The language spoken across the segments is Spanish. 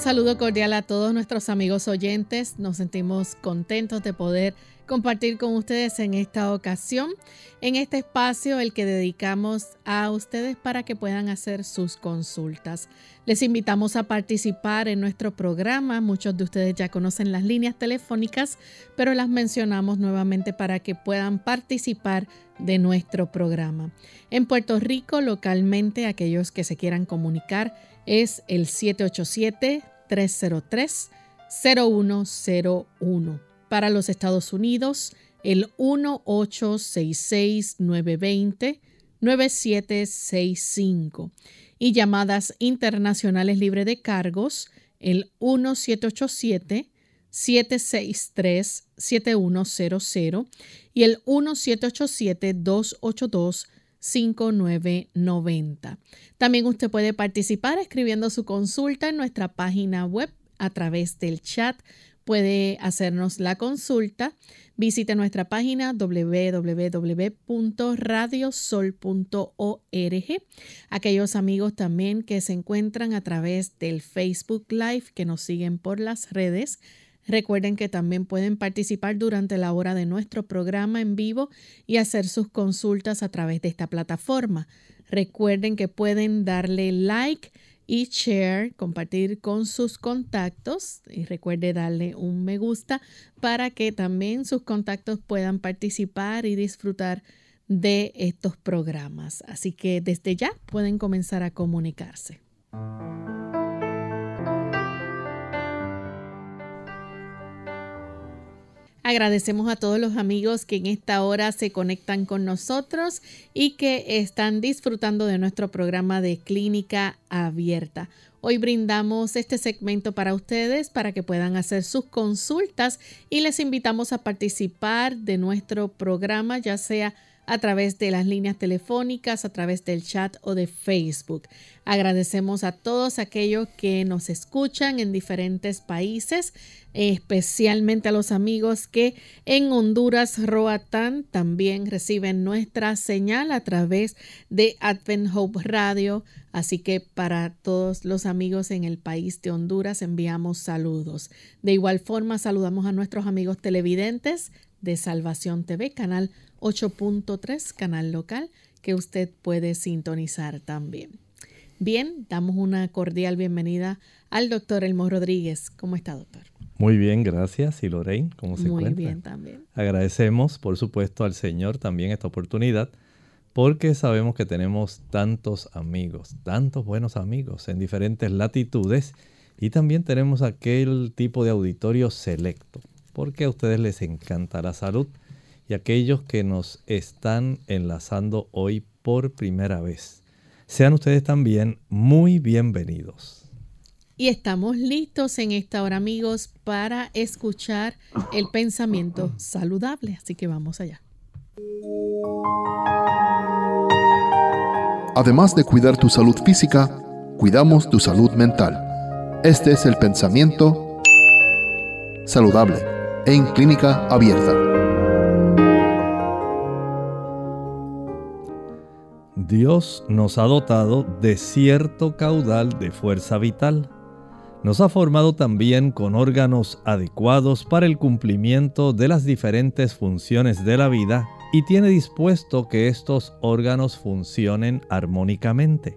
Saludo cordial a todos nuestros amigos oyentes. Nos sentimos contentos de poder compartir con ustedes en esta ocasión, en este espacio el que dedicamos a ustedes para que puedan hacer sus consultas. Les invitamos a participar en nuestro programa. Muchos de ustedes ya conocen las líneas telefónicas, pero las mencionamos nuevamente para que puedan participar de nuestro programa. En Puerto Rico, localmente, aquellos que se quieran comunicar, es el 787-303-0101. Para los Estados Unidos, el 1866-920-9765. Y llamadas internacionales libre de cargos, el 1787-763-7100 y el 1787-282 5990. También usted puede participar escribiendo su consulta en nuestra página web a través del chat. Puede hacernos la consulta. Visite nuestra página www.radiosol.org. Aquellos amigos también que se encuentran a través del Facebook Live, que nos siguen por las redes, Recuerden que también pueden participar durante la hora de nuestro programa en vivo y hacer sus consultas a través de esta plataforma. Recuerden que pueden darle like y share, compartir con sus contactos y recuerde darle un me gusta para que también sus contactos puedan participar y disfrutar de estos programas. Así que desde ya pueden comenzar a comunicarse. Agradecemos a todos los amigos que en esta hora se conectan con nosotros y que están disfrutando de nuestro programa de clínica abierta. Hoy brindamos este segmento para ustedes para que puedan hacer sus consultas y les invitamos a participar de nuestro programa, ya sea a través de las líneas telefónicas, a través del chat o de Facebook. Agradecemos a todos aquellos que nos escuchan en diferentes países, especialmente a los amigos que en Honduras, Roatán, también reciben nuestra señal a través de Advent Hope Radio. Así que para todos los amigos en el país de Honduras enviamos saludos. De igual forma saludamos a nuestros amigos televidentes de Salvación TV, canal 8.3, canal local, que usted puede sintonizar también. Bien, damos una cordial bienvenida al doctor Elmo Rodríguez. ¿Cómo está, doctor? Muy bien, gracias. ¿Y Lorraine, cómo se encuentra? Muy bien también. Agradecemos, por supuesto, al Señor también esta oportunidad, porque sabemos que tenemos tantos amigos, tantos buenos amigos en diferentes latitudes, y también tenemos aquel tipo de auditorio selecto, porque a ustedes les encanta la salud y aquellos que nos están enlazando hoy por primera vez. Sean ustedes también muy bienvenidos. Y estamos listos en esta hora, amigos, para escuchar el pensamiento saludable. Así que vamos allá. Además de cuidar tu salud física, cuidamos tu salud mental. Este es el pensamiento saludable en clínica abierta. Dios nos ha dotado de cierto caudal de fuerza vital. Nos ha formado también con órganos adecuados para el cumplimiento de las diferentes funciones de la vida y tiene dispuesto que estos órganos funcionen armónicamente.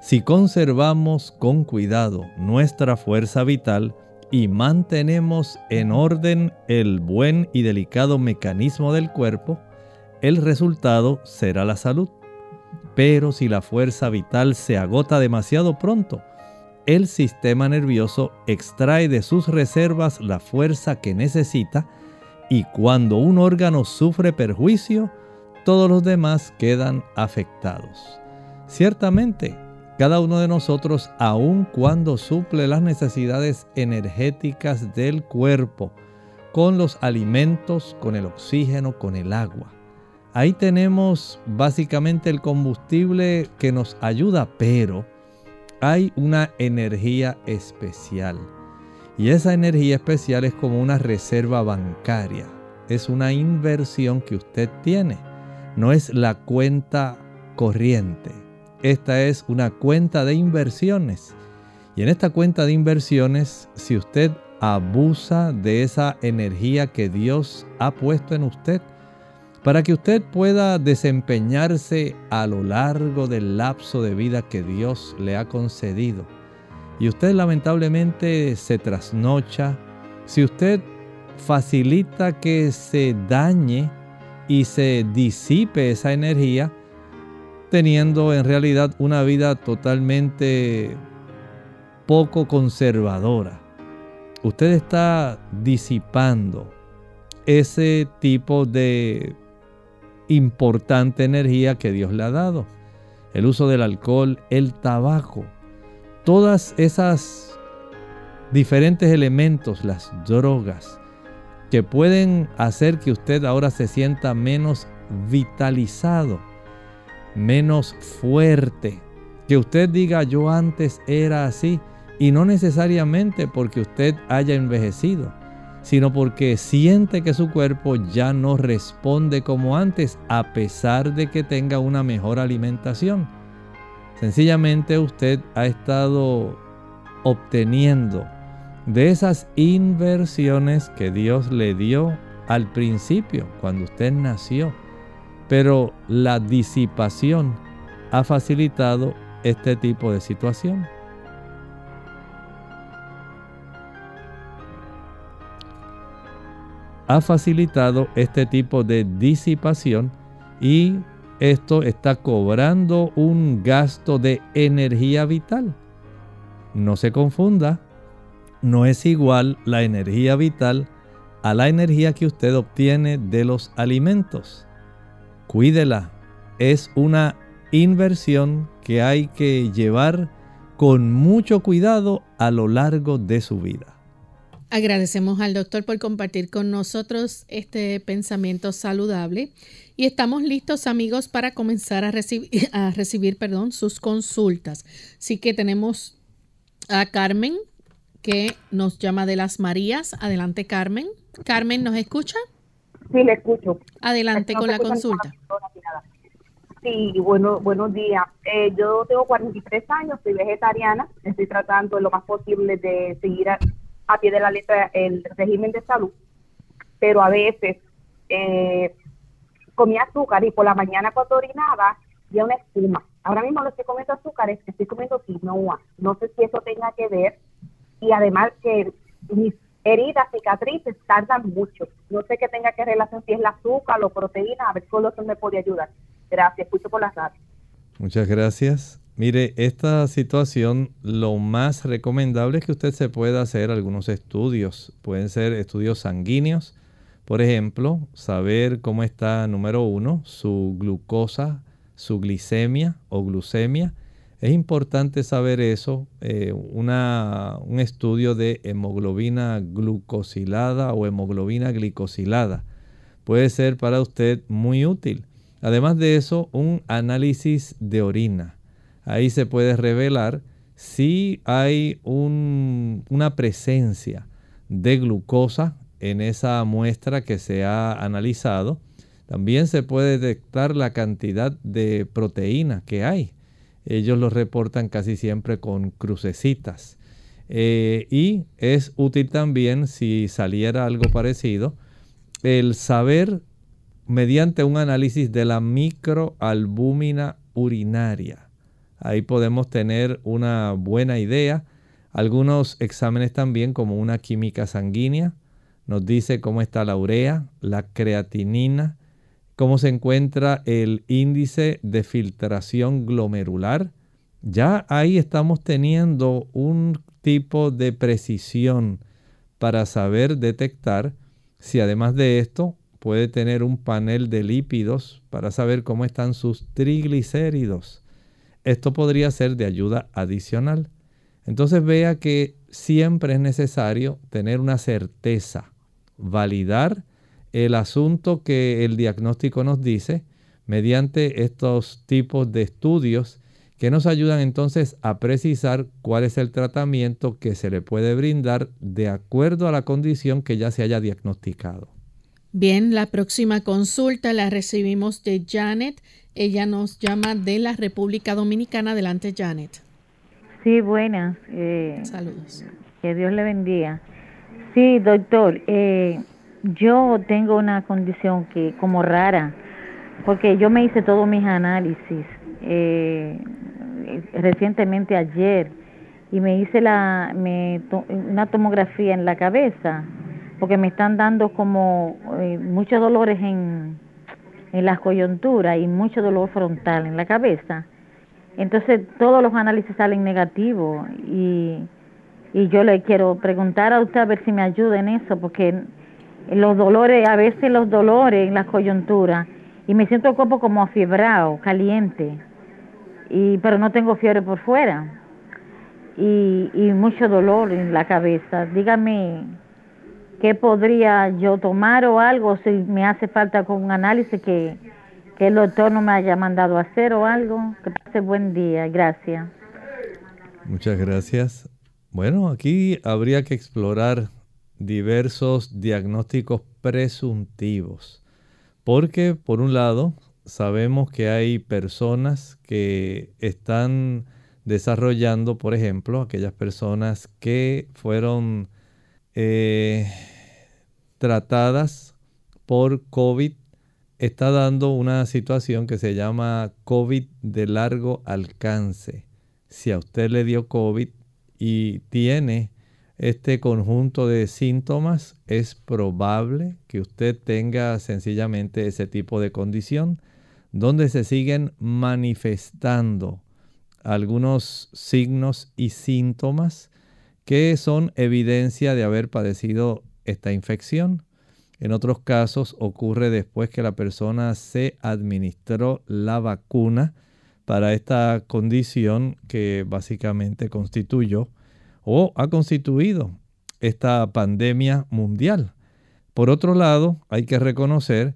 Si conservamos con cuidado nuestra fuerza vital y mantenemos en orden el buen y delicado mecanismo del cuerpo, el resultado será la salud. Pero si la fuerza vital se agota demasiado pronto, el sistema nervioso extrae de sus reservas la fuerza que necesita y cuando un órgano sufre perjuicio, todos los demás quedan afectados. Ciertamente, cada uno de nosotros, aun cuando suple las necesidades energéticas del cuerpo, con los alimentos, con el oxígeno, con el agua. Ahí tenemos básicamente el combustible que nos ayuda, pero hay una energía especial. Y esa energía especial es como una reserva bancaria. Es una inversión que usted tiene. No es la cuenta corriente. Esta es una cuenta de inversiones. Y en esta cuenta de inversiones, si usted abusa de esa energía que Dios ha puesto en usted, para que usted pueda desempeñarse a lo largo del lapso de vida que Dios le ha concedido. Y usted lamentablemente se trasnocha, si usted facilita que se dañe y se disipe esa energía, teniendo en realidad una vida totalmente poco conservadora. Usted está disipando ese tipo de importante energía que Dios le ha dado. El uso del alcohol, el tabaco, todas esas diferentes elementos, las drogas, que pueden hacer que usted ahora se sienta menos vitalizado, menos fuerte. Que usted diga yo antes era así y no necesariamente porque usted haya envejecido sino porque siente que su cuerpo ya no responde como antes a pesar de que tenga una mejor alimentación. Sencillamente usted ha estado obteniendo de esas inversiones que Dios le dio al principio, cuando usted nació. Pero la disipación ha facilitado este tipo de situación. ha facilitado este tipo de disipación y esto está cobrando un gasto de energía vital. No se confunda, no es igual la energía vital a la energía que usted obtiene de los alimentos. Cuídela, es una inversión que hay que llevar con mucho cuidado a lo largo de su vida. Agradecemos al doctor por compartir con nosotros este pensamiento saludable y estamos listos amigos para comenzar a recibir, perdón, sus consultas. Así que tenemos a Carmen que nos llama de las Marías. Adelante Carmen. Carmen, ¿nos escucha? Sí, le escucho. Adelante con la consulta. Sí, bueno, buenos días. Eh, yo tengo 43 años, soy vegetariana, estoy tratando lo más posible de seguir a pie de la letra el régimen de salud, pero a veces eh, comía azúcar y por la mañana cuando orinaba había una espuma. Ahora mismo lo estoy comiendo azúcares, estoy comiendo quinoa. No sé si eso tenga que ver y además que mis heridas, cicatrices tardan mucho. No sé qué tenga que relación si es la azúcar o proteína, a ver si eso me puede ayudar. Gracias, escucho por la radio. Muchas gracias. Mire, esta situación lo más recomendable es que usted se pueda hacer algunos estudios. Pueden ser estudios sanguíneos. Por ejemplo, saber cómo está, número uno, su glucosa, su glicemia o glucemia. Es importante saber eso. Eh, un estudio de hemoglobina glucosilada o hemoglobina glicosilada puede ser para usted muy útil. Además de eso, un análisis de orina ahí se puede revelar si hay una presencia de glucosa en esa muestra que se ha analizado. También se puede detectar la cantidad de proteína que hay. Ellos lo reportan casi siempre con crucecitas. Eh, y es útil también, si saliera algo parecido, el saber mediante un análisis de la microalbúmina urinaria. Ahí podemos tener una buena idea. Algunos exámenes también como una química sanguínea nos dice cómo está la urea, la creatinina, cómo se encuentra el índice de filtración glomerular. Ya ahí estamos teniendo un tipo de precisión para saber detectar si además de esto puede tener un panel de lípidos para saber cómo están sus triglicéridos esto podría ser de ayuda adicional. Entonces vea que siempre es necesario tener una certeza, validar el asunto que el diagnóstico nos dice mediante estos tipos de estudios que nos ayudan entonces a precisar cuál es el tratamiento que se le puede brindar de acuerdo a la condición que ya se haya diagnosticado. Bien, la próxima consulta la recibimos de Janet. Ella nos llama de la República Dominicana. Adelante, Janet. Sí, buenas. Eh, Saludos. Que Dios le bendiga. Sí, doctor, eh, yo tengo una condición que como rara, porque yo me hice todos mis análisis eh, recientemente ayer y me hice la me una tomografía en la cabeza porque me están dando como eh, muchos dolores en, en las coyunturas y mucho dolor frontal en la cabeza. Entonces todos los análisis salen negativos y, y yo le quiero preguntar a usted a ver si me ayuda en eso porque los dolores, a veces los dolores en las coyunturas y me siento el cuerpo como afibrado, caliente, y, pero no tengo fiebre por fuera y, y mucho dolor en la cabeza. Dígame qué podría yo tomar o algo si me hace falta con un análisis que, que el doctor no me haya mandado hacer o algo. Que pase buen día, gracias. Muchas gracias. Bueno, aquí habría que explorar diversos diagnósticos presuntivos. Porque, por un lado, sabemos que hay personas que están desarrollando, por ejemplo, aquellas personas que fueron eh, tratadas por COVID, está dando una situación que se llama COVID de largo alcance. Si a usted le dio COVID y tiene este conjunto de síntomas, es probable que usted tenga sencillamente ese tipo de condición donde se siguen manifestando algunos signos y síntomas que son evidencia de haber padecido esta infección. En otros casos ocurre después que la persona se administró la vacuna para esta condición que básicamente constituyó o ha constituido esta pandemia mundial. Por otro lado, hay que reconocer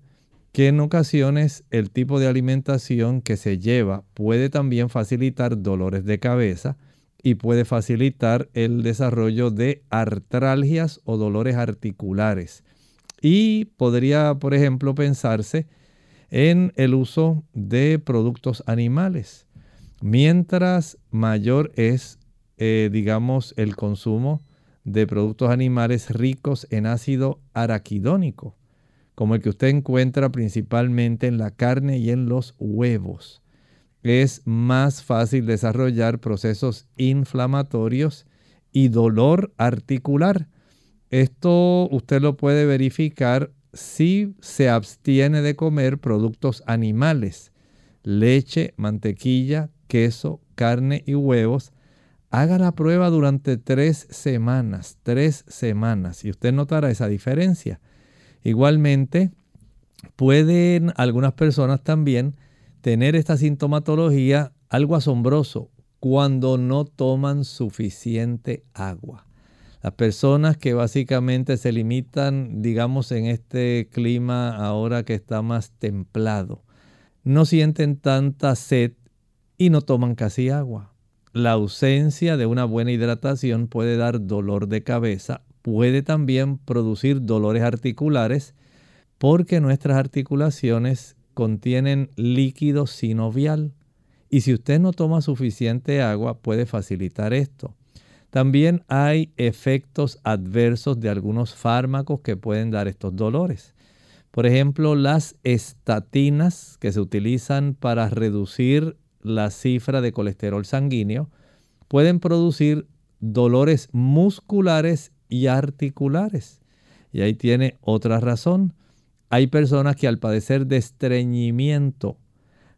que en ocasiones el tipo de alimentación que se lleva puede también facilitar dolores de cabeza y puede facilitar el desarrollo de artralgias o dolores articulares. Y podría, por ejemplo, pensarse en el uso de productos animales. Mientras mayor es eh, digamos, el consumo de productos animales ricos en ácido araquidónico, como el que usted encuentra principalmente en la carne y en los huevos. Es más fácil desarrollar procesos inflamatorios y dolor articular. Esto usted lo puede verificar si se abstiene de comer productos animales, leche, mantequilla, queso, carne y huevos Haga la prueba durante tres semanas, tres semanas, y usted notará esa diferencia. Igualmente, pueden algunas personas también tener esta sintomatología algo asombroso cuando no toman suficiente agua. Las personas que básicamente se limitan, digamos, en este clima ahora que está más templado, no sienten tanta sed y no toman casi agua la ausencia de una buena hidratación puede dar dolor de cabeza, puede también producir dolores articulares porque nuestras articulaciones contienen líquido sinovial y si usted no toma suficiente agua puede facilitar esto. También hay efectos adversos de algunos fármacos que pueden dar estos dolores. Por ejemplo, las estatinas que se utilizan para reducir la cifra de colesterol sanguíneo, pueden producir dolores musculares y articulares. Y ahí tiene otra razón. Hay personas que al padecer de estreñimiento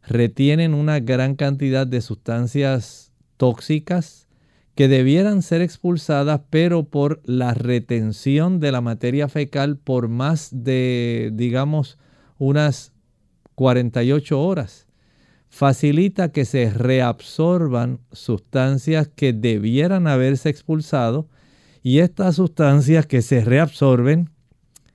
retienen una gran cantidad de sustancias tóxicas que debieran ser expulsadas, pero por la retención de la materia fecal por más de, digamos, unas 48 horas facilita que se reabsorban sustancias que debieran haberse expulsado y estas sustancias que se reabsorben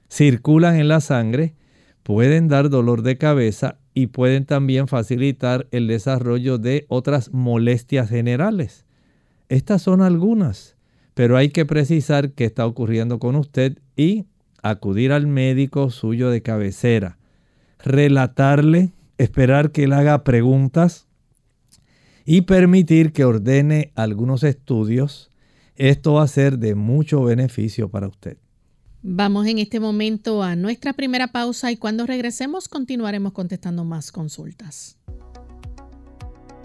circulan en la sangre, pueden dar dolor de cabeza y pueden también facilitar el desarrollo de otras molestias generales. Estas son algunas, pero hay que precisar qué está ocurriendo con usted y acudir al médico suyo de cabecera, relatarle, esperar que él haga preguntas y permitir que ordene algunos estudios. Esto va a ser de mucho beneficio para usted. Vamos en este momento a nuestra primera pausa y cuando regresemos continuaremos contestando más consultas.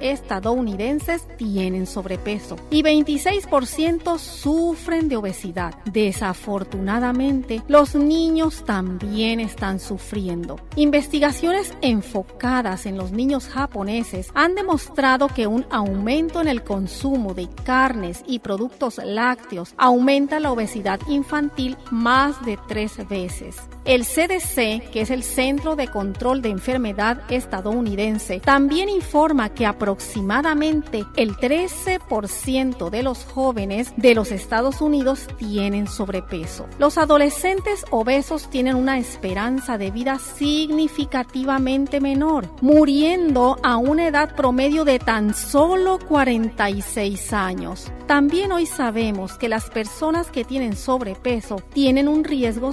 estadounidenses tienen sobrepeso y 26% sufren de obesidad. Desafortunadamente, los niños también están sufriendo. Investigaciones enfocadas en los niños japoneses han demostrado que un aumento en el consumo de carnes y productos lácteos aumenta la obesidad infantil más de tres veces. El CDC, que es el Centro de Control de Enfermedad estadounidense, también informa que aproximadamente el 13% de los jóvenes de los Estados Unidos tienen sobrepeso. Los adolescentes obesos tienen una esperanza de vida significativamente menor, muriendo a una edad promedio de tan solo 46 años. También hoy sabemos que las personas que tienen sobrepeso tienen un riesgo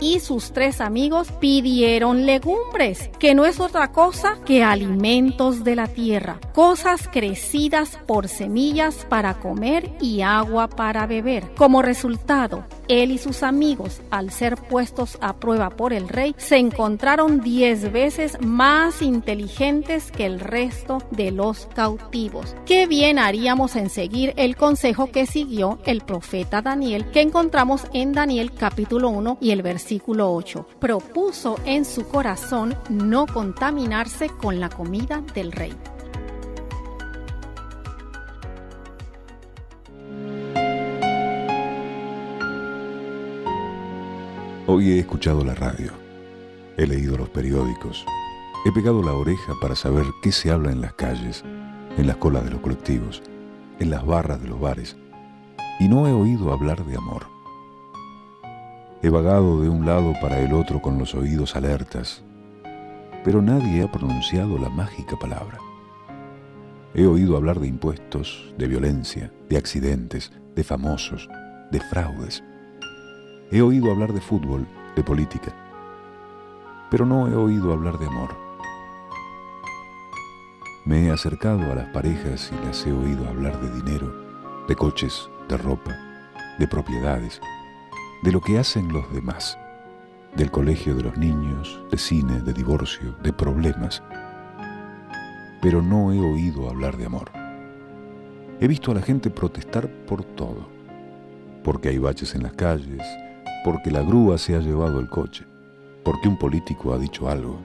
y sus tres amigos pidieron legumbres, que no es otra cosa que alimentos de la tierra, cosas crecidas por semillas para comer y agua para beber. Como resultado, él y sus amigos, al ser puestos a prueba por el rey, se encontraron diez veces más inteligentes que el resto de los cautivos. Qué bien haríamos en seguir el consejo que siguió el profeta Daniel, que encontramos en Daniel capítulo 1 y el versículo 8. Propuso en su corazón no contaminarse con la comida del rey. Hoy he escuchado la radio, he leído los periódicos, he pegado la oreja para saber qué se habla en las calles, en las colas de los colectivos, en las barras de los bares, y no he oído hablar de amor. He vagado de un lado para el otro con los oídos alertas, pero nadie ha pronunciado la mágica palabra. He oído hablar de impuestos, de violencia, de accidentes, de famosos, de fraudes He oído hablar de fútbol, de política, pero no he oído hablar de amor. Me he acercado a las parejas y las he oído hablar de dinero, de coches, de ropa, de propiedades, de lo que hacen los demás, del colegio de los niños, de cine, de divorcio, de problemas. Pero no he oído hablar de amor. He visto a la gente protestar por todo, porque hay baches en las calles, porque la grúa se ha llevado el coche, porque un político ha dicho algo,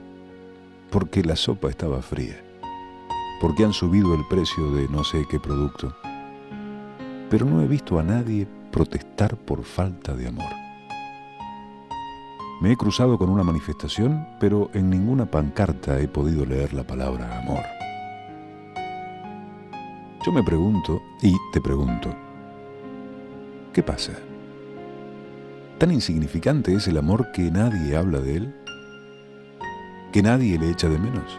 porque la sopa estaba fría, porque han subido el precio de no sé qué producto. Pero no he visto a nadie protestar por falta de amor. Me he cruzado con una manifestación, pero en ninguna pancarta he podido leer la palabra amor. Yo me pregunto, y te pregunto, ¿qué pasa? ¿Tan insignificante es el amor que nadie habla de él? ¿Que nadie le echa de menos?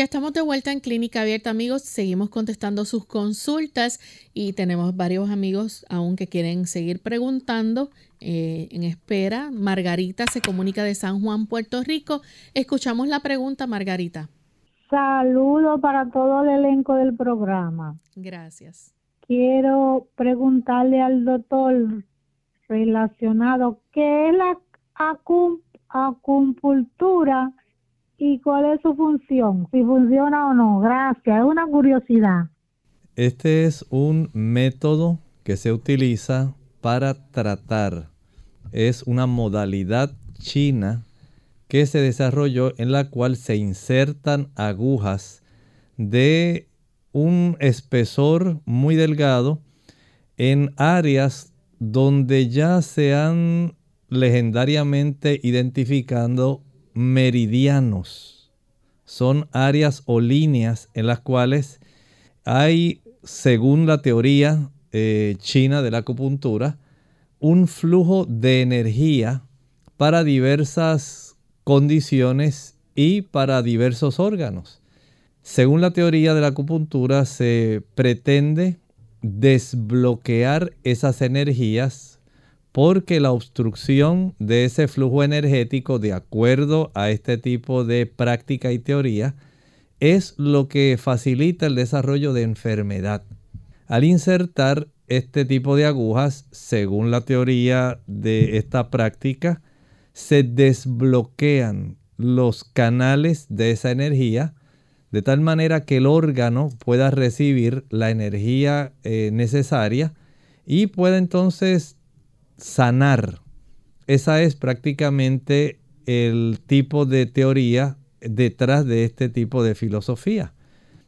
Ya estamos de vuelta en Clínica Abierta, amigos. Seguimos contestando sus consultas y tenemos varios amigos aún que quieren seguir preguntando eh, en espera. Margarita se comunica de San Juan, Puerto Rico. Escuchamos la pregunta, Margarita. Saludo para todo el elenco del programa. Gracias. Quiero preguntarle al doctor relacionado qué es la acupuntura y cuál es su función, si funciona o no. Gracias, es una curiosidad. Este es un método que se utiliza para tratar. Es una modalidad china que se desarrolló en la cual se insertan agujas de un espesor muy delgado en áreas donde ya se han legendariamente identificado meridianos. Son áreas o líneas en las cuales hay, según la teoría eh, china de la acupuntura, un flujo de energía para diversas condiciones y para diversos órganos. Según la teoría de la acupuntura, se pretende desbloquear esas energías porque la obstrucción de ese flujo energético, de acuerdo a este tipo de práctica y teoría, es lo que facilita el desarrollo de enfermedad. Al insertar este tipo de agujas, según la teoría de esta práctica, se desbloquean los canales de esa energía de tal manera que el órgano pueda recibir la energía eh, necesaria y pueda entonces sanar. Esa es prácticamente el tipo de teoría detrás de este tipo de filosofía.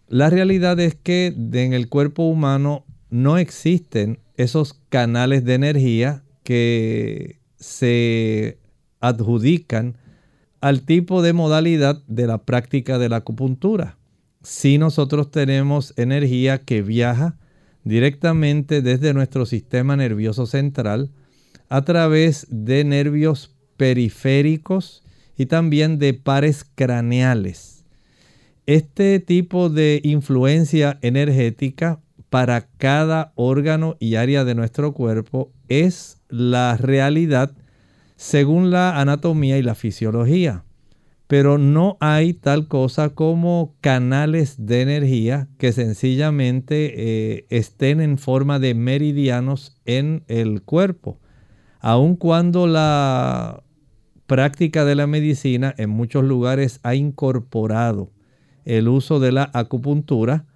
La realidad es que en el cuerpo humano no existen esos canales de energía que se adjudican al tipo de modalidad de la práctica de la acupuntura. Si nosotros tenemos energía que viaja directamente desde nuestro sistema nervioso central a través de nervios periféricos y también de pares craneales. Este tipo de influencia energética para cada órgano y área de nuestro cuerpo es la realidad según la anatomía y la fisiología. Pero no hay tal cosa como canales de energía que sencillamente eh, estén en forma de meridianos en el cuerpo aun cuando la práctica de la medicina en muchos lugares ha incorporado el uso de la acupuntura,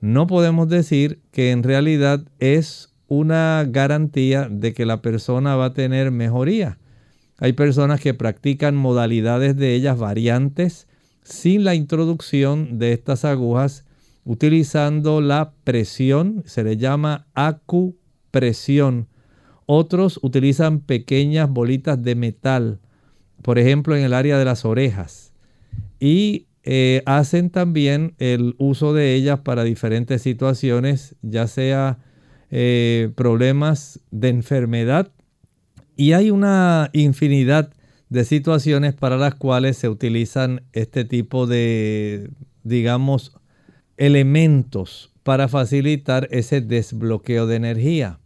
no podemos decir que en realidad es una garantía de que la persona va a tener mejoría. Hay personas que practican modalidades de ellas variantes sin la introducción de estas agujas utilizando la presión, se le llama acupresión otros utilizan pequeñas bolitas de metal, por ejemplo en el área de las orejas. Y eh, hacen también el uso de ellas para diferentes situaciones, ya sea eh, problemas de enfermedad. Y hay una infinidad de situaciones para las cuales se utilizan este tipo de, digamos, elementos para facilitar ese desbloqueo de energía.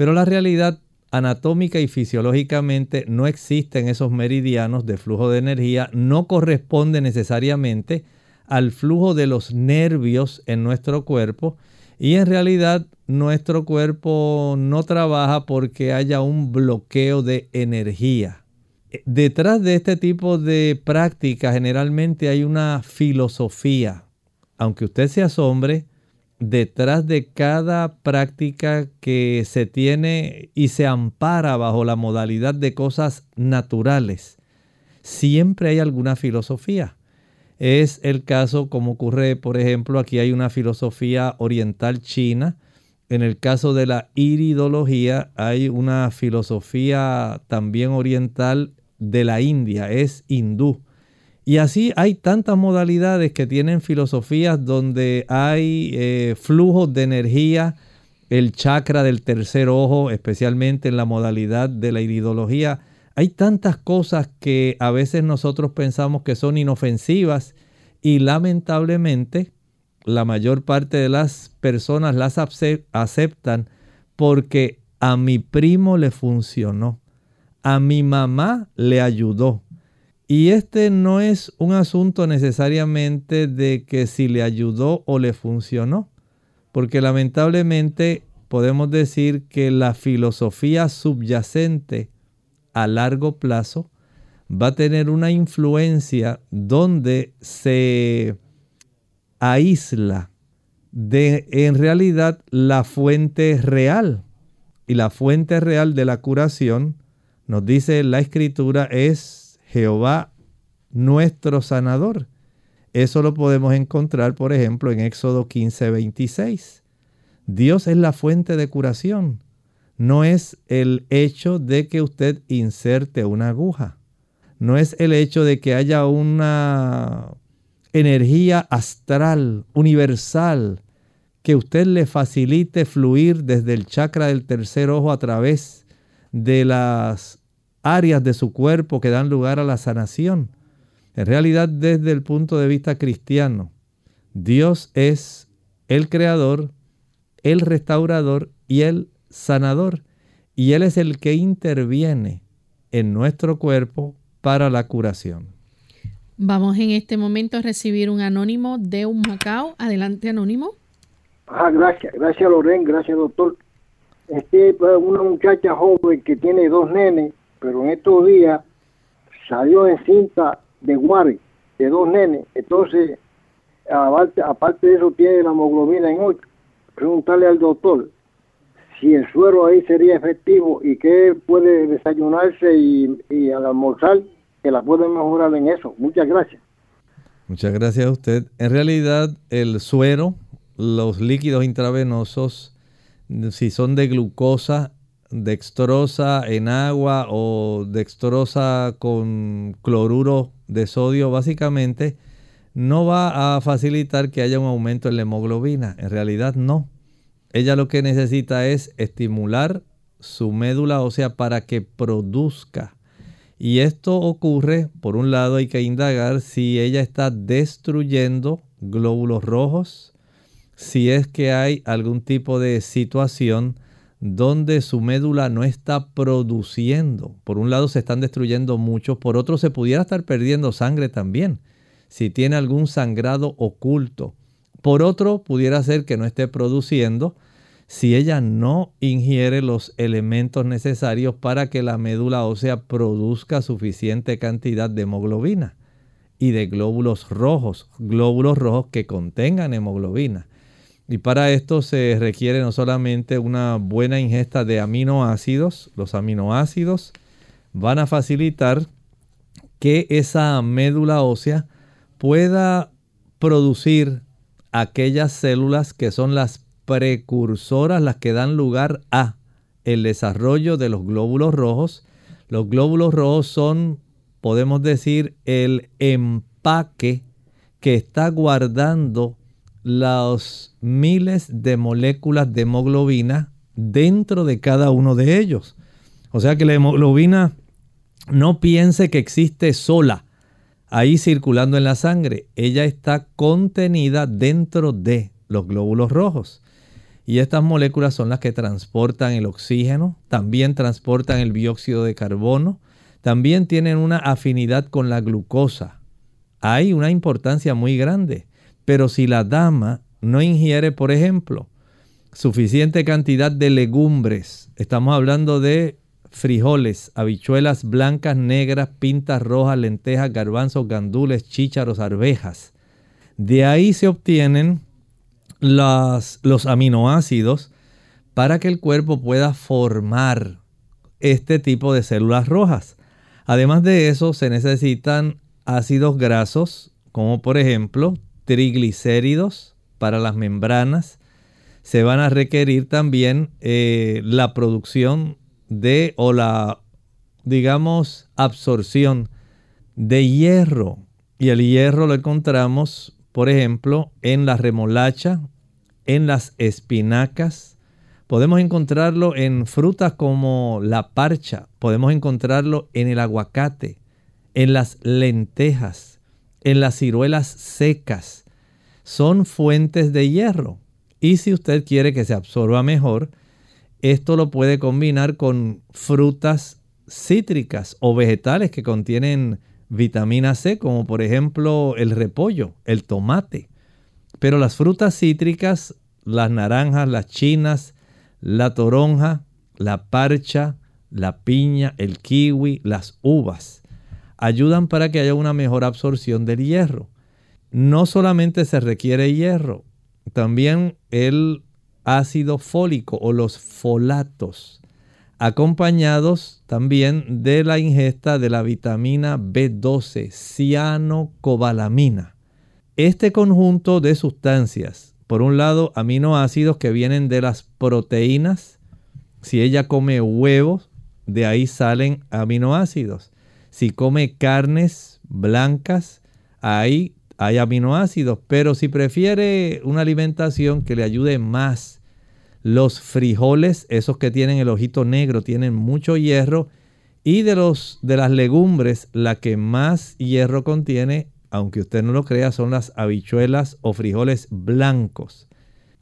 Pero la realidad anatómica y fisiológicamente no existen esos meridianos de flujo de energía, no corresponde necesariamente al flujo de los nervios en nuestro cuerpo y en realidad nuestro cuerpo no trabaja porque haya un bloqueo de energía. Detrás de este tipo de práctica generalmente hay una filosofía. Aunque usted se asombre, detrás de cada práctica que se tiene y se ampara bajo la modalidad de cosas naturales, siempre hay alguna filosofía. Es el caso como ocurre, por ejemplo, aquí hay una filosofía oriental china. En el caso de la iridología hay una filosofía también oriental de la India, es hindú. Y así hay tantas modalidades que tienen filosofías donde hay eh, flujos de energía, el chakra del tercer ojo, especialmente en la modalidad de la iridología. Hay tantas cosas que a veces nosotros pensamos que son inofensivas y lamentablemente la mayor parte de las personas las aceptan porque a mi primo le funcionó, a mi mamá le ayudó, y este no es un asunto necesariamente de que si le ayudó o le funcionó, porque lamentablemente podemos decir que la filosofía subyacente a largo plazo va a tener una influencia donde se aísla de en realidad la fuente real. Y la fuente real de la curación, nos dice la escritura, es Jehová nuestro sanador. Eso lo podemos encontrar, por ejemplo, en Éxodo 15, 26. Dios es la fuente de curación. No es el hecho de que usted inserte una aguja. No es el hecho de que haya una energía astral, universal, que usted le facilite fluir desde el chakra del tercer ojo a través de las áreas de su cuerpo que dan lugar a la sanación. En realidad, desde el punto de vista cristiano, Dios es el creador, el restaurador y el sanador. Y Él es el que interviene en nuestro cuerpo para la curación. Vamos en este momento a recibir un anónimo de un Macao. Adelante, anónimo. Ah, gracias, gracias Loren, gracias doctor. Este, pues, una muchacha joven que tiene dos nenes pero en estos días salió en cinta de Guari, de dos nenes. Entonces, aparte, de eso, tiene la hemoglobina en 8. Preguntarle al doctor si el suero ahí sería efectivo y que puede desayunarse y, al almorzar, que la puede mejorar en eso. Muchas gracias. Muchas gracias a usted. En realidad, el suero, los líquidos intravenosos, si son de glucosa, dextrosa en agua o dextrosa con cloruro de sodio, básicamente no va a facilitar que haya un aumento en la hemoglobina. En realidad no. Ella lo que necesita es estimular su médula ósea para que produzca. Y esto ocurre, por un lado hay que indagar si ella está destruyendo glóbulos rojos, si es que hay algún tipo de situación donde su médula no está produciendo. Por un lado se están destruyendo muchos, por otro se pudiera estar perdiendo sangre también, si tiene algún sangrado oculto. Por otro, pudiera ser que no esté produciendo si ella no ingiere los elementos necesarios para que la médula ósea produzca suficiente cantidad de hemoglobina y de glóbulos rojos, glóbulos rojos que contengan hemoglobina. Y para esto se requiere no solamente una buena ingesta de aminoácidos, los aminoácidos van a facilitar que esa médula ósea pueda producir aquellas células que son las precursoras, las que dan lugar a el desarrollo de los glóbulos rojos. Los glóbulos rojos son, podemos decir, el empaque que está guardando los miles de moléculas de hemoglobina dentro de cada uno de ellos. O sea que la hemoglobina no piense que existe sola ahí circulando en la sangre. Ella está contenida dentro de los glóbulos rojos. Y estas moléculas son las que transportan el oxígeno, también transportan el dióxido de carbono, también tienen una afinidad con la glucosa. Hay una importancia muy grande. Pero si la dama no ingiere, por ejemplo, suficiente cantidad de legumbres, estamos hablando de frijoles, habichuelas blancas, negras, pintas rojas, lentejas, garbanzos, gandules, chícharos, arvejas. De ahí se obtienen los aminoácidos para que el cuerpo pueda formar este tipo de células rojas. Además de eso, se necesitan ácidos grasos, como por ejemplo triglicéridos para las membranas. Se van a requerir también eh, la producción de o la, digamos, absorción de hierro. Y el hierro lo encontramos, por ejemplo, en la remolacha, en las espinacas. Podemos encontrarlo en frutas como la parcha. Podemos encontrarlo en el aguacate, en las lentejas, en las ciruelas secas. Son fuentes de hierro. Y si usted quiere que se absorba mejor, esto lo puede combinar con frutas cítricas o vegetales que contienen vitamina C, como por ejemplo el repollo, el tomate. Pero las frutas cítricas, las naranjas, las chinas, la toronja, la parcha, la piña, el kiwi, las uvas, ayudan para que haya una mejor absorción del hierro. No solamente se requiere hierro, también el ácido fólico o los folatos, acompañados también de la ingesta de la vitamina B12, cianocobalamina. Este conjunto de sustancias, por un lado aminoácidos que vienen de las proteínas, si ella come huevos, de ahí salen aminoácidos. Si come carnes blancas, ahí hay aminoácidos, pero si prefiere una alimentación que le ayude más, los frijoles, esos que tienen el ojito negro, tienen mucho hierro y de los de las legumbres, la que más hierro contiene, aunque usted no lo crea, son las habichuelas o frijoles blancos.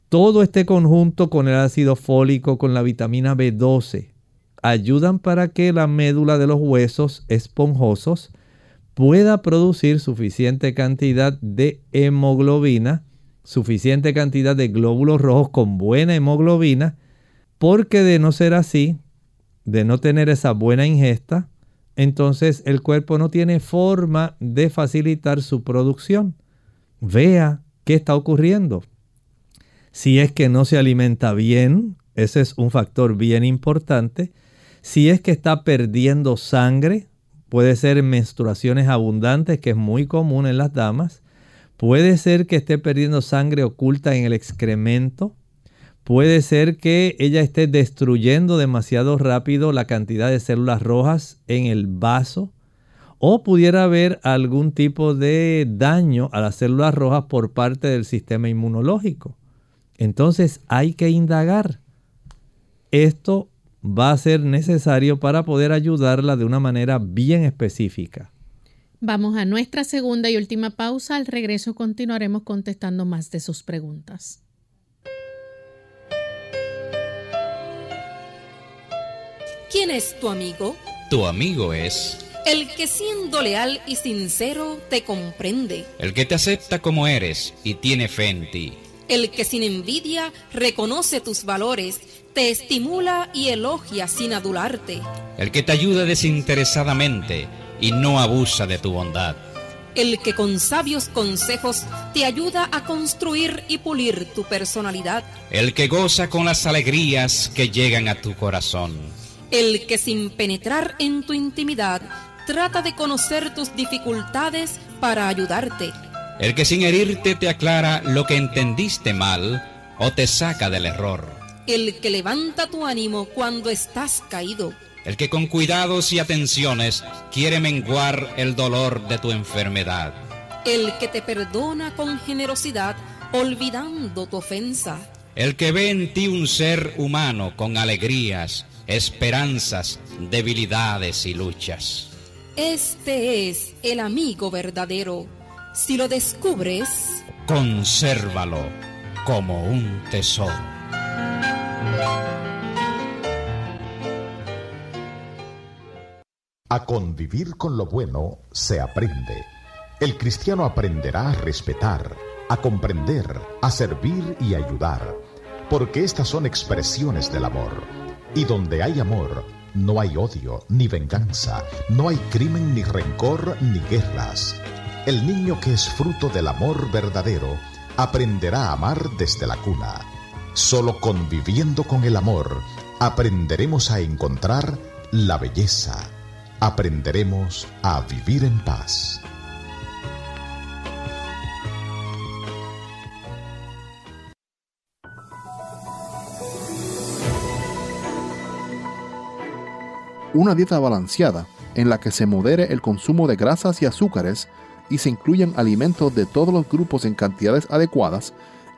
Todo este conjunto con el ácido fólico, con la vitamina B12, ayudan para que la médula de los huesos esponjosos pueda producir suficiente cantidad de hemoglobina, suficiente cantidad de glóbulos rojos con buena hemoglobina, porque de no ser así, de no tener esa buena ingesta, entonces el cuerpo no tiene forma de facilitar su producción. Vea qué está ocurriendo. Si es que no se alimenta bien, ese es un factor bien importante. Si es que está perdiendo sangre, Puede ser menstruaciones abundantes, que es muy común en las damas. Puede ser que esté perdiendo sangre oculta en el excremento. Puede ser que ella esté destruyendo demasiado rápido la cantidad de células rojas en el vaso. O pudiera haber algún tipo de daño a las células rojas por parte del sistema inmunológico. Entonces hay que indagar. Esto va a ser necesario para poder ayudarla de una manera bien específica. Vamos a nuestra segunda y última pausa. Al regreso continuaremos contestando más de sus preguntas. ¿Quién es tu amigo? Tu amigo es... El que siendo leal y sincero te comprende. El que te acepta como eres y tiene fe en ti. El que sin envidia reconoce tus valores te estimula y elogia sin adularte. El que te ayuda desinteresadamente y no abusa de tu bondad. El que con sabios consejos te ayuda a construir y pulir tu personalidad. El que goza con las alegrías que llegan a tu corazón. El que sin penetrar en tu intimidad trata de conocer tus dificultades para ayudarte. El que sin herirte te aclara lo que entendiste mal o te saca del error el que levanta tu ánimo cuando estás caído. El que con cuidados y atenciones quiere menguar el dolor de tu enfermedad. El que te perdona con generosidad olvidando tu ofensa. El que ve en ti un ser humano con alegrías, esperanzas, debilidades y luchas. Este es el amigo verdadero. Si lo descubres, consérvalo como un tesoro. A convivir con lo bueno se aprende. El cristiano aprenderá a respetar, a comprender, a servir y ayudar, porque estas son expresiones del amor. Y donde hay amor, no hay odio ni venganza, no hay crimen ni rencor ni guerras. El niño que es fruto del amor verdadero aprenderá a amar desde la cuna. Solo conviviendo con el amor aprenderemos a encontrar la belleza. Aprenderemos a vivir en paz. Una dieta balanceada en la que se modere el consumo de grasas y azúcares y se incluyan alimentos de todos los grupos en cantidades adecuadas,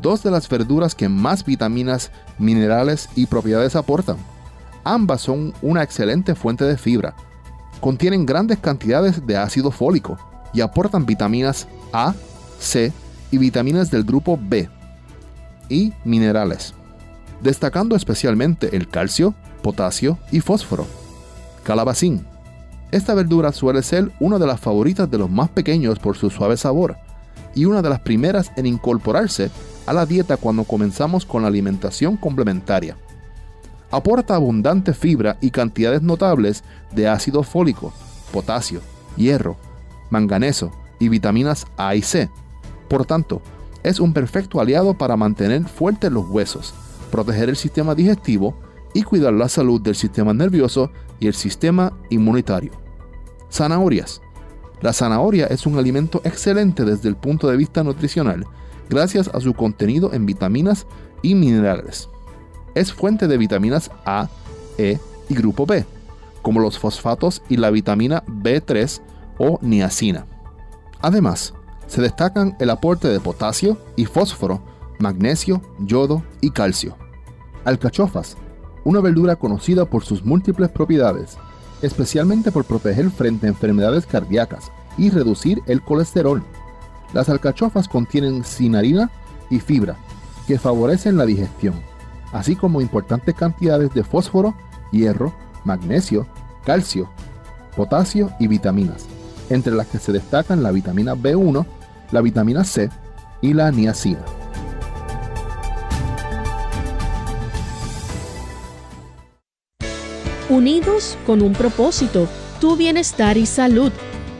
dos de las verduras que más vitaminas, minerales y propiedades aportan. Ambas son una excelente fuente de fibra. Contienen grandes cantidades de ácido fólico y aportan vitaminas A, C y vitaminas del grupo B y minerales, destacando especialmente el calcio, potasio y fósforo. Calabacín. Esta verdura suele ser una de las favoritas de los más pequeños por su suave sabor y una de las primeras en incorporarse a la dieta cuando comenzamos con la alimentación complementaria. Aporta abundante fibra y cantidades notables de ácido fólico, potasio, hierro, manganeso y vitaminas A y C. Por tanto, es un perfecto aliado para mantener fuertes los huesos, proteger el sistema digestivo y cuidar la salud del sistema nervioso y el sistema inmunitario. Zanahorias la zanahoria es un alimento excelente desde el punto de vista nutricional, gracias a su contenido en vitaminas y minerales. Es fuente de vitaminas A, E y grupo B, como los fosfatos y la vitamina B3 o niacina. Además, se destacan el aporte de potasio y fósforo, magnesio, yodo y calcio. Alcachofas, una verdura conocida por sus múltiples propiedades, especialmente por proteger frente a enfermedades cardíacas y reducir el colesterol. Las alcachofas contienen cinarina y fibra, que favorecen la digestión, así como importantes cantidades de fósforo, hierro, magnesio, calcio, potasio y vitaminas, entre las que se destacan la vitamina B1, la vitamina C y la niacina. unidos con un propósito, tu bienestar y salud.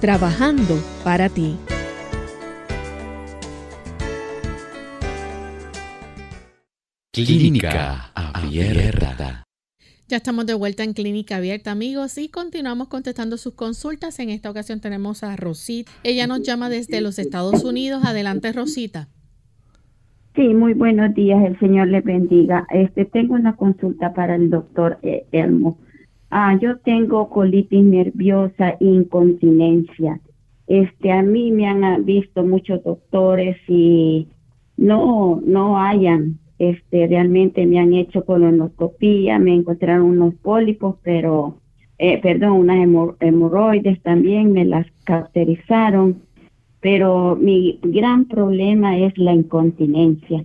trabajando para ti. Clínica Abierta. Ya estamos de vuelta en Clínica Abierta, amigos, y continuamos contestando sus consultas. En esta ocasión tenemos a Rosita. Ella nos llama desde los Estados Unidos. Adelante, Rosita. Sí, muy buenos días. El Señor le bendiga. Este, tengo una consulta para el doctor eh, Elmo. Ah, yo tengo colitis nerviosa incontinencia. Este, a mí me han visto muchos doctores y no, no hayan, este, realmente me han hecho colonoscopía, me encontraron unos pólipos, pero, eh, perdón, unas hemorroides también, me las cauterizaron, pero mi gran problema es la incontinencia.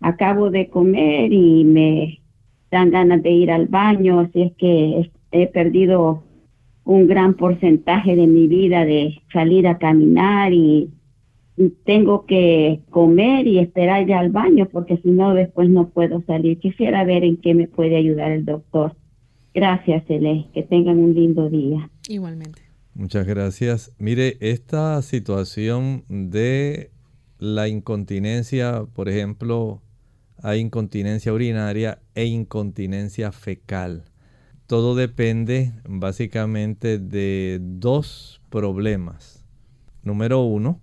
Acabo de comer y me dan ganas de ir al baño, así es que he perdido un gran porcentaje de mi vida de salir a caminar y tengo que comer y esperar ya al baño porque si no después no puedo salir. Quisiera ver en qué me puede ayudar el doctor. Gracias, Ele. Que tengan un lindo día. Igualmente. Muchas gracias. Mire, esta situación de la incontinencia, por ejemplo, hay incontinencia urinaria e incontinencia fecal todo depende básicamente de dos problemas. Número uno,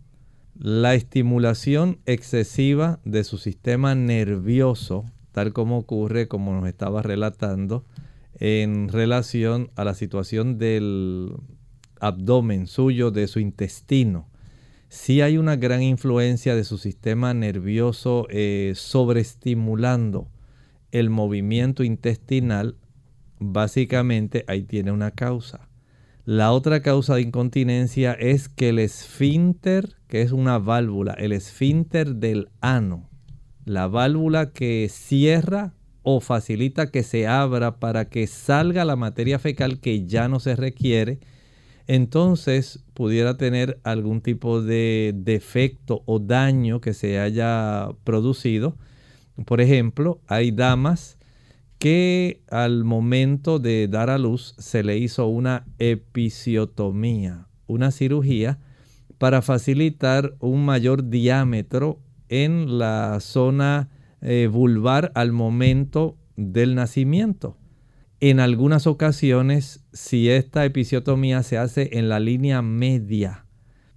la estimulación excesiva de su sistema nervioso, tal como ocurre, como nos estaba relatando, en relación a la situación del abdomen suyo, de su intestino. Si hay una gran influencia de su sistema nervioso eh, sobreestimulando el movimiento intestinal, básicamente ahí tiene una causa. La otra causa de incontinencia es que el esfínter, que es una válvula, el esfínter del ano, la válvula que cierra o facilita que se abra para que salga la materia fecal que ya no se requiere, entonces pudiera tener algún tipo de defecto o daño que se haya producido. Por ejemplo, hay damas que al momento de dar a luz se le hizo una episiotomía, una cirugía para facilitar un mayor diámetro en la zona eh, vulvar al momento del nacimiento. En algunas ocasiones, si esta episiotomía se hace en la línea media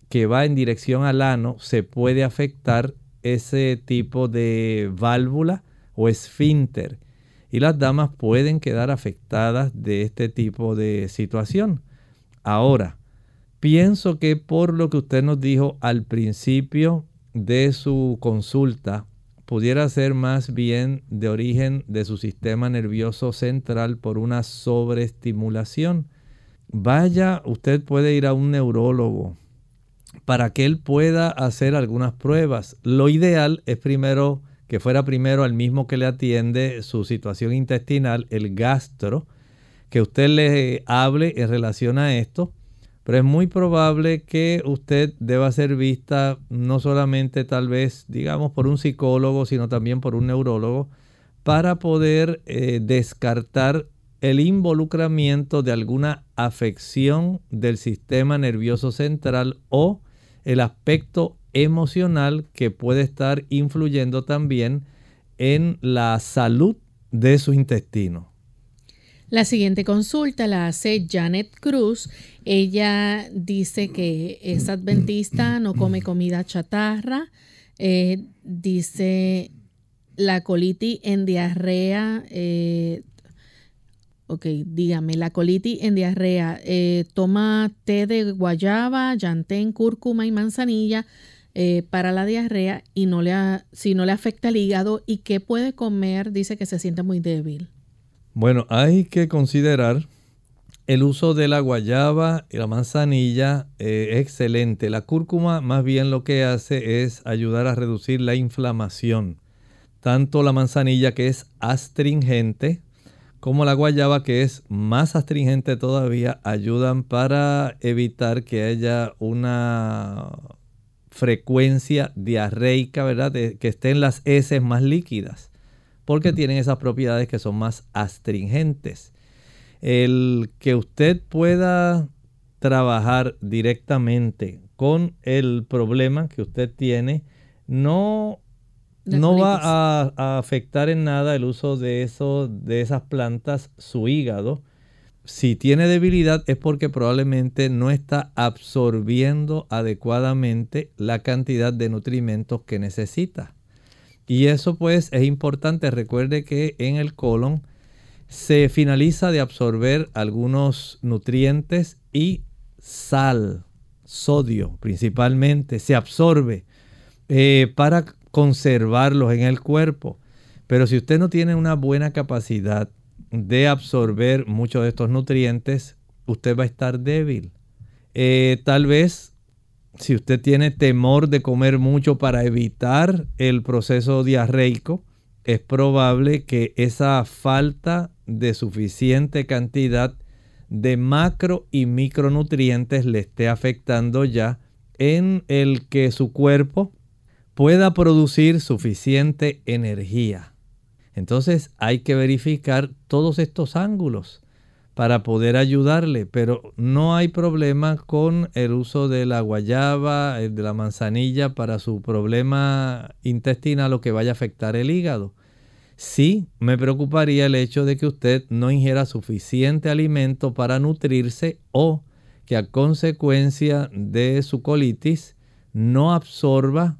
que va en dirección al ano, se puede afectar ese tipo de válvula o esfínter y las damas pueden quedar afectadas de este tipo de situación. Ahora, pienso que por lo que usted nos dijo al principio de su consulta, pudiera ser más bien de origen de su sistema nervioso central por una sobreestimulación. Vaya, usted puede ir a un neurólogo para que él pueda hacer algunas pruebas. Lo ideal es primero que fuera primero al mismo que le atiende su situación intestinal, el gastro, que usted le hable en relación a esto, pero es muy probable que usted deba ser vista no solamente tal vez, digamos, por un psicólogo, sino también por un neurólogo, para poder eh, descartar el involucramiento de alguna afección del sistema nervioso central o el aspecto emocional que puede estar influyendo también en la salud de su intestino. La siguiente consulta la hace Janet Cruz. Ella dice que es adventista, no come comida chatarra. Eh, dice la colitis en diarrea. Eh, ok, dígame, la colitis en diarrea. Eh, toma té de guayaba, llantén, cúrcuma y manzanilla eh, para la diarrea y no le si no le afecta el hígado y qué puede comer, dice que se siente muy débil. Bueno, hay que considerar el uso de la guayaba y la manzanilla eh, excelente. La cúrcuma más bien lo que hace es ayudar a reducir la inflamación. Tanto la manzanilla que es astringente como la guayaba que es más astringente todavía ayudan para evitar que haya una frecuencia diarreica, ¿verdad? que estén las heces más líquidas, porque tienen esas propiedades que son más astringentes. El que usted pueda trabajar directamente con el problema que usted tiene no, no va a, a, afectar en nada el uso de, eso, de esas plantas, su hígado, si tiene debilidad es porque probablemente no está absorbiendo adecuadamente la cantidad de nutrimentos que necesita. Y eso pues es importante. Recuerde que en el colon se finaliza de absorber algunos nutrientes y sal, sodio principalmente, se absorbe eh, para conservarlos en el cuerpo. Pero si usted no tiene una buena capacidad de absorber muchos de estos nutrientes, usted va a estar débil. Eh, tal vez si usted tiene temor de comer mucho para evitar el proceso diarreico, es probable que esa falta de suficiente cantidad de macro y micronutrientes le esté afectando ya en el que su cuerpo pueda producir suficiente energía. Entonces hay que verificar todos estos ángulos para poder ayudarle, pero no hay problema con el uso de la guayaba, de la manzanilla para su problema intestinal o que vaya a afectar el hígado. Sí, me preocuparía el hecho de que usted no ingiera suficiente alimento para nutrirse o que a consecuencia de su colitis no absorba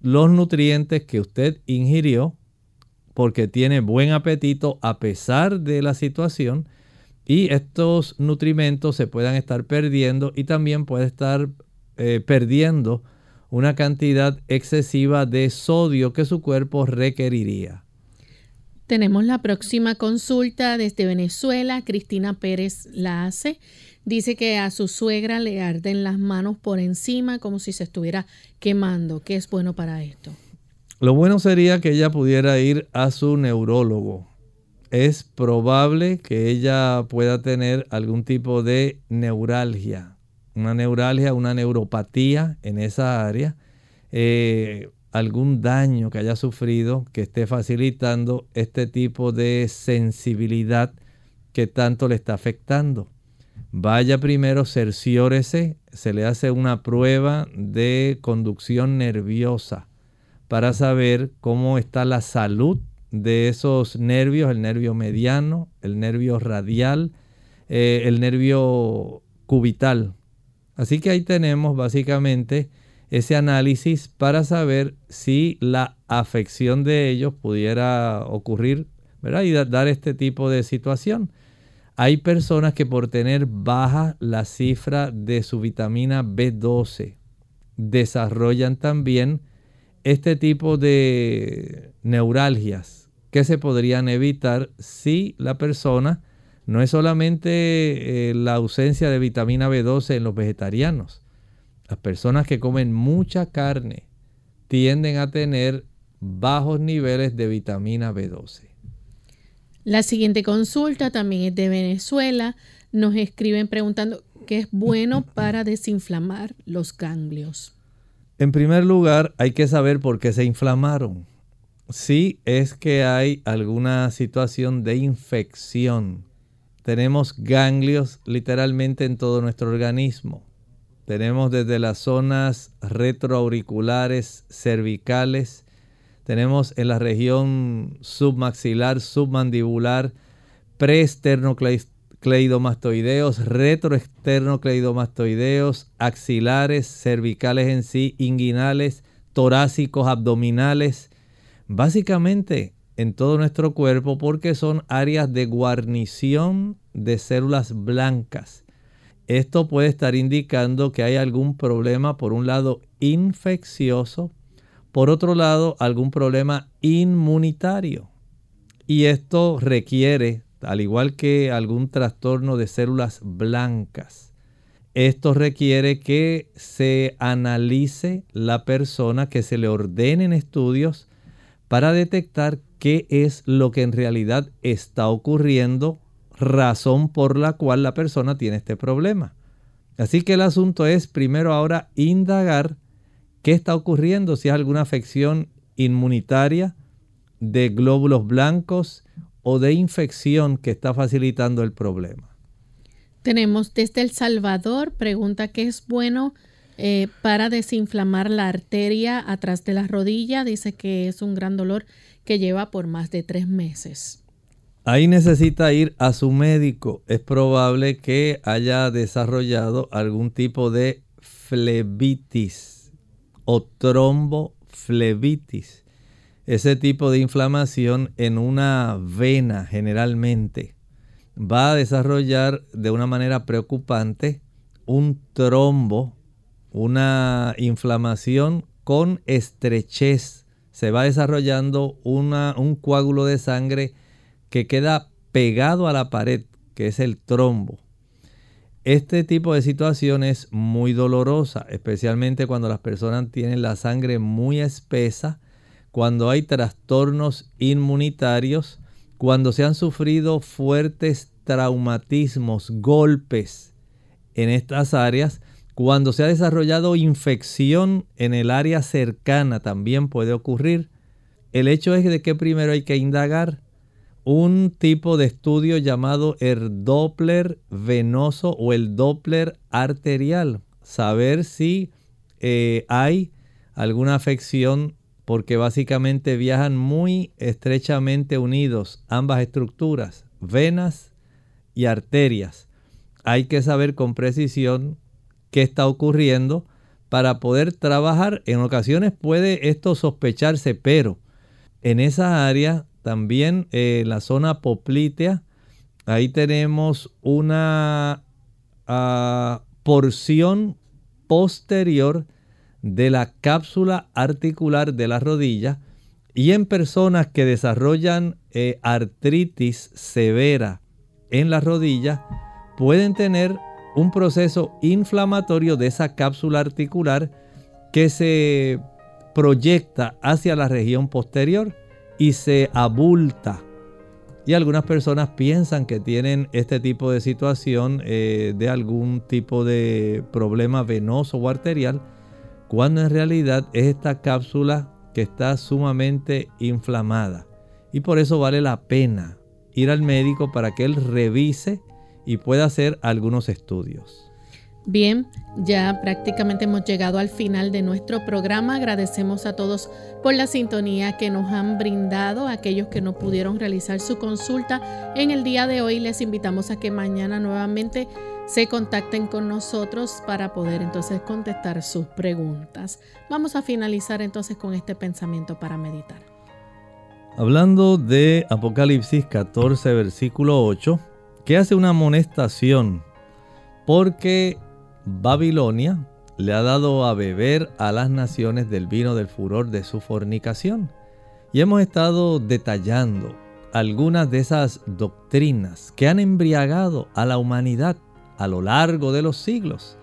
los nutrientes que usted ingirió porque tiene buen apetito a pesar de la situación y estos nutrimentos se puedan estar perdiendo y también puede estar eh, perdiendo una cantidad excesiva de sodio que su cuerpo requeriría. Tenemos la próxima consulta desde Venezuela. Cristina Pérez la hace. Dice que a su suegra le arden las manos por encima como si se estuviera quemando. ¿Qué es bueno para esto? Lo bueno sería que ella pudiera ir a su neurólogo. Es probable que ella pueda tener algún tipo de neuralgia. Una neuralgia, una neuropatía en esa área. Eh, algún daño que haya sufrido que esté facilitando este tipo de sensibilidad que tanto le está afectando. Vaya primero, cerciórese, se le hace una prueba de conducción nerviosa para saber cómo está la salud de esos nervios, el nervio mediano, el nervio radial, eh, el nervio cubital. Así que ahí tenemos básicamente ese análisis para saber si la afección de ellos pudiera ocurrir ¿verdad? y dar este tipo de situación. Hay personas que por tener baja la cifra de su vitamina B12 desarrollan también este tipo de neuralgias que se podrían evitar si la persona no es solamente eh, la ausencia de vitamina B12 en los vegetarianos, las personas que comen mucha carne tienden a tener bajos niveles de vitamina B12. La siguiente consulta también es de Venezuela. Nos escriben preguntando qué es bueno para desinflamar los ganglios. En primer lugar, hay que saber por qué se inflamaron. Si es que hay alguna situación de infección. Tenemos ganglios literalmente en todo nuestro organismo. Tenemos desde las zonas retroauriculares, cervicales, tenemos en la región submaxilar, submandibular, preesternocleidomastoideos, retroesternocleidomastoideos, axilares, cervicales en sí, inguinales, torácicos, abdominales, básicamente en todo nuestro cuerpo porque son áreas de guarnición de células blancas esto puede estar indicando que hay algún problema, por un lado, infeccioso, por otro lado, algún problema inmunitario. Y esto requiere, al igual que algún trastorno de células blancas, esto requiere que se analice la persona, que se le ordenen estudios para detectar qué es lo que en realidad está ocurriendo razón por la cual la persona tiene este problema. Así que el asunto es primero ahora indagar qué está ocurriendo, si hay alguna afección inmunitaria de glóbulos blancos o de infección que está facilitando el problema. Tenemos desde El Salvador, pregunta qué es bueno eh, para desinflamar la arteria atrás de la rodilla. Dice que es un gran dolor que lleva por más de tres meses. Ahí necesita ir a su médico. Es probable que haya desarrollado algún tipo de flebitis o tromboflebitis. Ese tipo de inflamación en una vena generalmente va a desarrollar de una manera preocupante un trombo, una inflamación con estrechez. Se va desarrollando una, un coágulo de sangre que queda pegado a la pared, que es el trombo. Este tipo de situación es muy dolorosa, especialmente cuando las personas tienen la sangre muy espesa, cuando hay trastornos inmunitarios, cuando se han sufrido fuertes traumatismos, golpes en estas áreas, cuando se ha desarrollado infección en el área cercana también puede ocurrir. El hecho es de que primero hay que indagar un tipo de estudio llamado el Doppler venoso o el Doppler arterial. Saber si eh, hay alguna afección porque básicamente viajan muy estrechamente unidos ambas estructuras, venas y arterias. Hay que saber con precisión qué está ocurriendo para poder trabajar. En ocasiones puede esto sospecharse, pero en esa área, también en eh, la zona poplitea, ahí tenemos una ah, porción posterior de la cápsula articular de la rodilla y en personas que desarrollan eh, artritis severa en la rodilla pueden tener un proceso inflamatorio de esa cápsula articular que se proyecta hacia la región posterior y se abulta. Y algunas personas piensan que tienen este tipo de situación eh, de algún tipo de problema venoso o arterial, cuando en realidad es esta cápsula que está sumamente inflamada. Y por eso vale la pena ir al médico para que él revise y pueda hacer algunos estudios. Bien, ya prácticamente hemos llegado al final de nuestro programa. Agradecemos a todos por la sintonía que nos han brindado, aquellos que no pudieron realizar su consulta en el día de hoy. Les invitamos a que mañana nuevamente se contacten con nosotros para poder entonces contestar sus preguntas. Vamos a finalizar entonces con este pensamiento para meditar. Hablando de Apocalipsis 14, versículo 8, que hace una amonestación porque Babilonia le ha dado a beber a las naciones del vino del furor de su fornicación. Y hemos estado detallando algunas de esas doctrinas que han embriagado a la humanidad a lo largo de los siglos.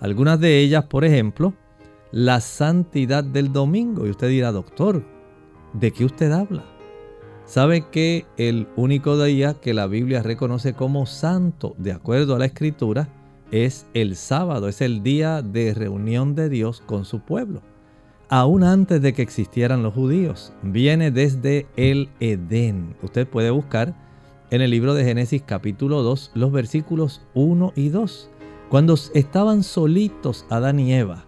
Algunas de ellas, por ejemplo, la santidad del domingo. Y usted dirá, doctor, ¿de qué usted habla? ¿Sabe que el único día que la Biblia reconoce como santo, de acuerdo a la escritura, es el sábado, es el día de reunión de Dios con su pueblo. Aún antes de que existieran los judíos, viene desde el Edén. Usted puede buscar en el libro de Génesis capítulo 2 los versículos 1 y 2. Cuando estaban solitos Adán y Eva,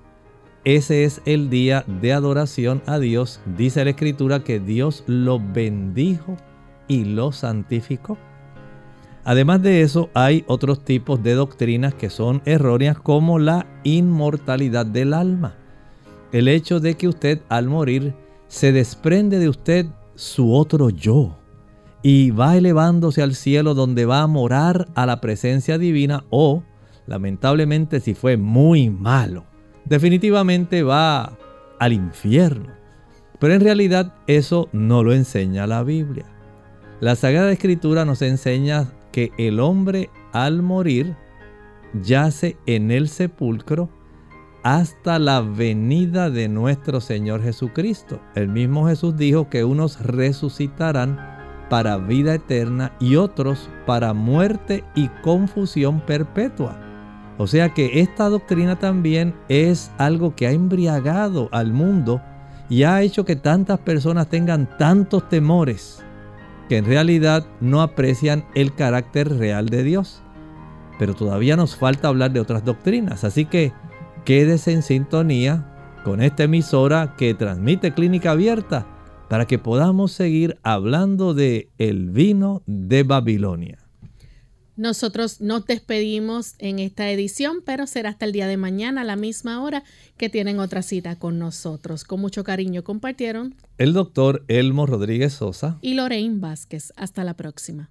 ese es el día de adoración a Dios. Dice la escritura que Dios lo bendijo y lo santificó. Además de eso, hay otros tipos de doctrinas que son erróneas como la inmortalidad del alma. El hecho de que usted al morir se desprende de usted su otro yo y va elevándose al cielo donde va a morar a la presencia divina o, lamentablemente si fue muy malo, definitivamente va al infierno. Pero en realidad eso no lo enseña la Biblia. La Sagrada Escritura nos enseña que el hombre al morir yace en el sepulcro hasta la venida de nuestro Señor Jesucristo. El mismo Jesús dijo que unos resucitarán para vida eterna y otros para muerte y confusión perpetua. O sea que esta doctrina también es algo que ha embriagado al mundo y ha hecho que tantas personas tengan tantos temores que en realidad no aprecian el carácter real de Dios. Pero todavía nos falta hablar de otras doctrinas, así que quédese en sintonía con esta emisora que transmite Clínica Abierta para que podamos seguir hablando de el vino de Babilonia. Nosotros nos despedimos en esta edición, pero será hasta el día de mañana a la misma hora que tienen otra cita con nosotros. Con mucho cariño compartieron el doctor Elmo Rodríguez Sosa y Lorraine Vázquez. Hasta la próxima.